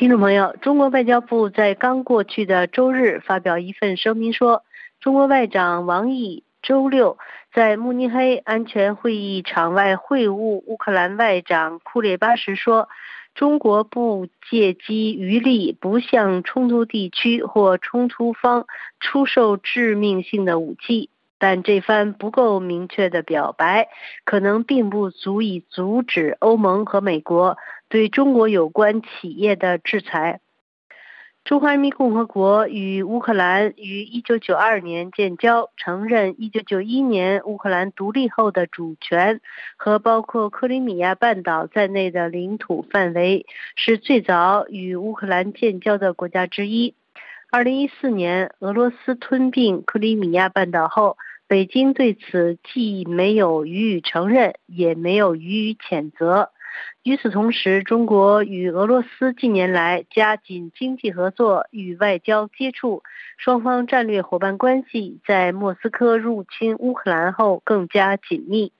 听众朋友，中国外交部在刚过去的周日发表一份声明说，中国外长王毅周六在慕尼黑安全会议场外会晤乌克兰外长库列巴时说，中国不借机渔利，不向冲突地区或冲突方出售致命性的武器。但这番不够明确的表白，可能并不足以阻止欧盟和美国对中国有关企业的制裁。中华人民共和国与乌克兰于1992年建交，承认1991年乌克兰独立后的主权和包括克里米亚半岛在内的领土范围，是最早与乌克兰建交的国家之一。2014年，俄罗斯吞并克里米亚半岛后。北京对此既没有予以承认，也没有予以谴责。与此同时，中国与俄罗斯近年来加紧经济合作与外交接触，双方战略伙伴关系在莫斯科入侵乌克兰后更加紧密。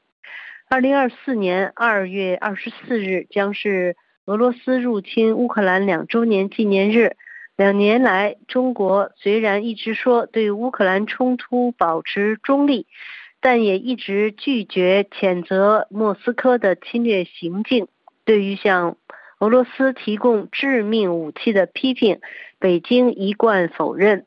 二零二四年二月二十四日将是俄罗斯入侵乌克兰两周年纪念日。两年来，中国虽然一直说对乌克兰冲突保持中立，但也一直拒绝谴责莫斯科的侵略行径。对于向俄罗斯提供致命武器的批评，北京一贯否认。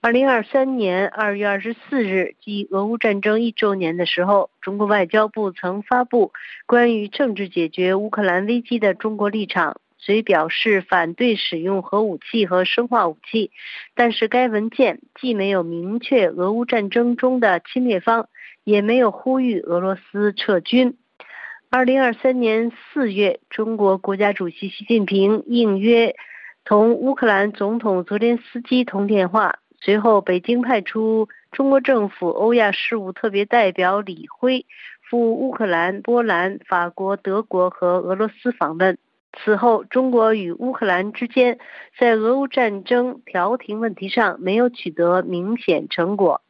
二零二三年二月二十四日，即俄乌战争一周年的时候，中国外交部曾发布关于政治解决乌克兰危机的中国立场。虽表示反对使用核武器和生化武器，但是该文件既没有明确俄乌战争中的侵略方，也没有呼吁俄罗斯撤军。二零二三年四月，中国国家主席习近平应约同乌克兰总统泽连斯基通电话，随后北京派出中国政府欧亚事务特别代表李辉赴乌克兰、波兰、法国、德国和俄罗斯访问。此后，中国与乌克兰之间在俄乌战争调停问题上没有取得明显成果。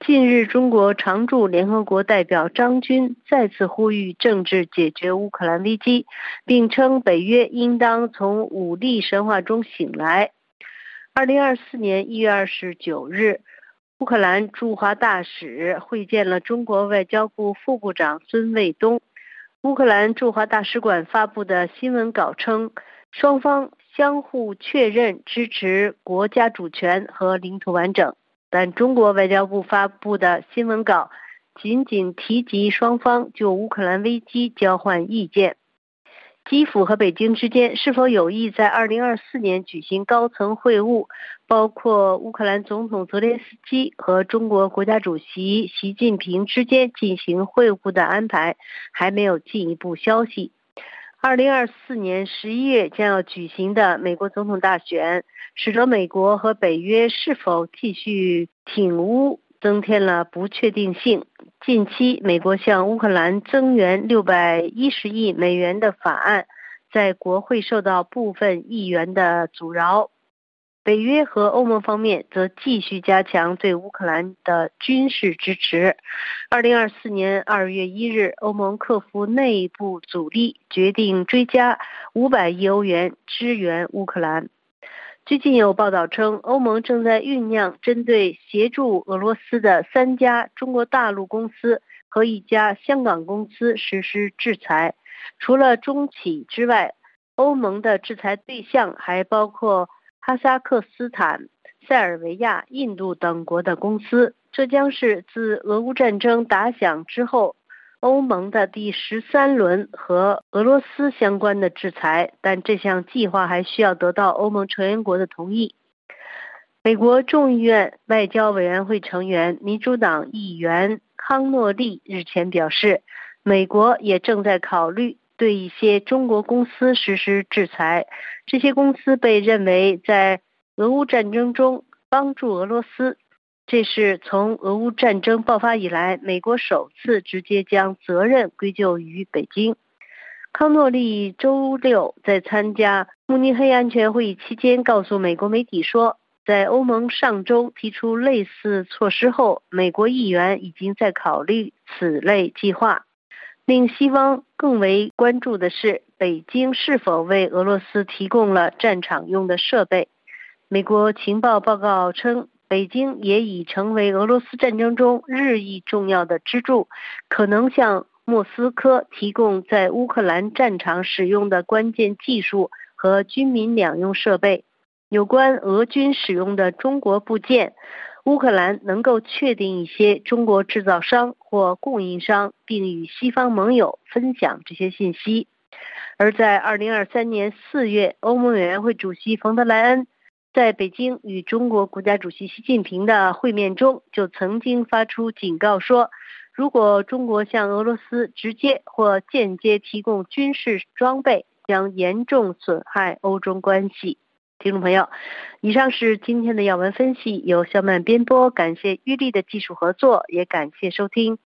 近日，中国常驻联合国代表张军再次呼吁政治解决乌克兰危机，并称北约应当从武力神话中醒来。二零二四年一月二十九日，乌克兰驻华大使会见了中国外交部副部长孙卫东。乌克兰驻华大使馆发布的新闻稿称，双方相互确认支持国家主权和领土完整。但中国外交部发布的新闻稿仅仅提及双方就乌克兰危机交换意见。基辅和北京之间是否有意在2024年举行高层会晤，包括乌克兰总统泽连斯基和中国国家主席习近平之间进行会晤的安排，还没有进一步消息。2024年11月将要举行的美国总统大选，使得美国和北约是否继续挺乌增添了不确定性。近期，美国向乌克兰增援六百一十亿美元的法案，在国会受到部分议员的阻挠。北约和欧盟方面则继续加强对乌克兰的军事支持。二零二四年二月一日，欧盟克服内部阻力，决定追加五百亿欧元支援乌克兰。最近有报道称，欧盟正在酝酿针对协助俄罗斯的三家中国大陆公司和一家香港公司实施制裁。除了中企之外，欧盟的制裁对象还包括哈萨克斯坦、塞尔维亚、印度等国的公司。这将是自俄乌战争打响之后。欧盟的第十三轮和俄罗斯相关的制裁，但这项计划还需要得到欧盟成员国的同意。美国众议院外交委员会成员、民主党议员康诺利日前表示，美国也正在考虑对一些中国公司实施制裁。这些公司被认为在俄乌战争中帮助俄罗斯。这是从俄乌战争爆发以来，美国首次直接将责任归咎于北京。康诺利周六在参加慕尼黑安全会议期间告诉美国媒体说，在欧盟上周提出类似措施后，美国议员已经在考虑此类计划。令西方更为关注的是，北京是否为俄罗斯提供了战场用的设备。美国情报报告称，北京也已成为俄罗斯战争中日益重要的支柱，可能向莫斯科提供在乌克兰战场使用的关键技术和军民两用设备。有关俄军使用的中国部件，乌克兰能够确定一些中国制造商或供应商，并与西方盟友分享这些信息。而在二零二三年四月，欧盟委员会主席冯德莱恩。在北京与中国国家主席习近平的会面中就曾经发出警告说如果中国向俄罗斯直接或间接提供军事装备将严重损害欧中关系。听众朋友以上是今天的要闻分析由小曼编播感谢玉丽的技术合作也感谢收听。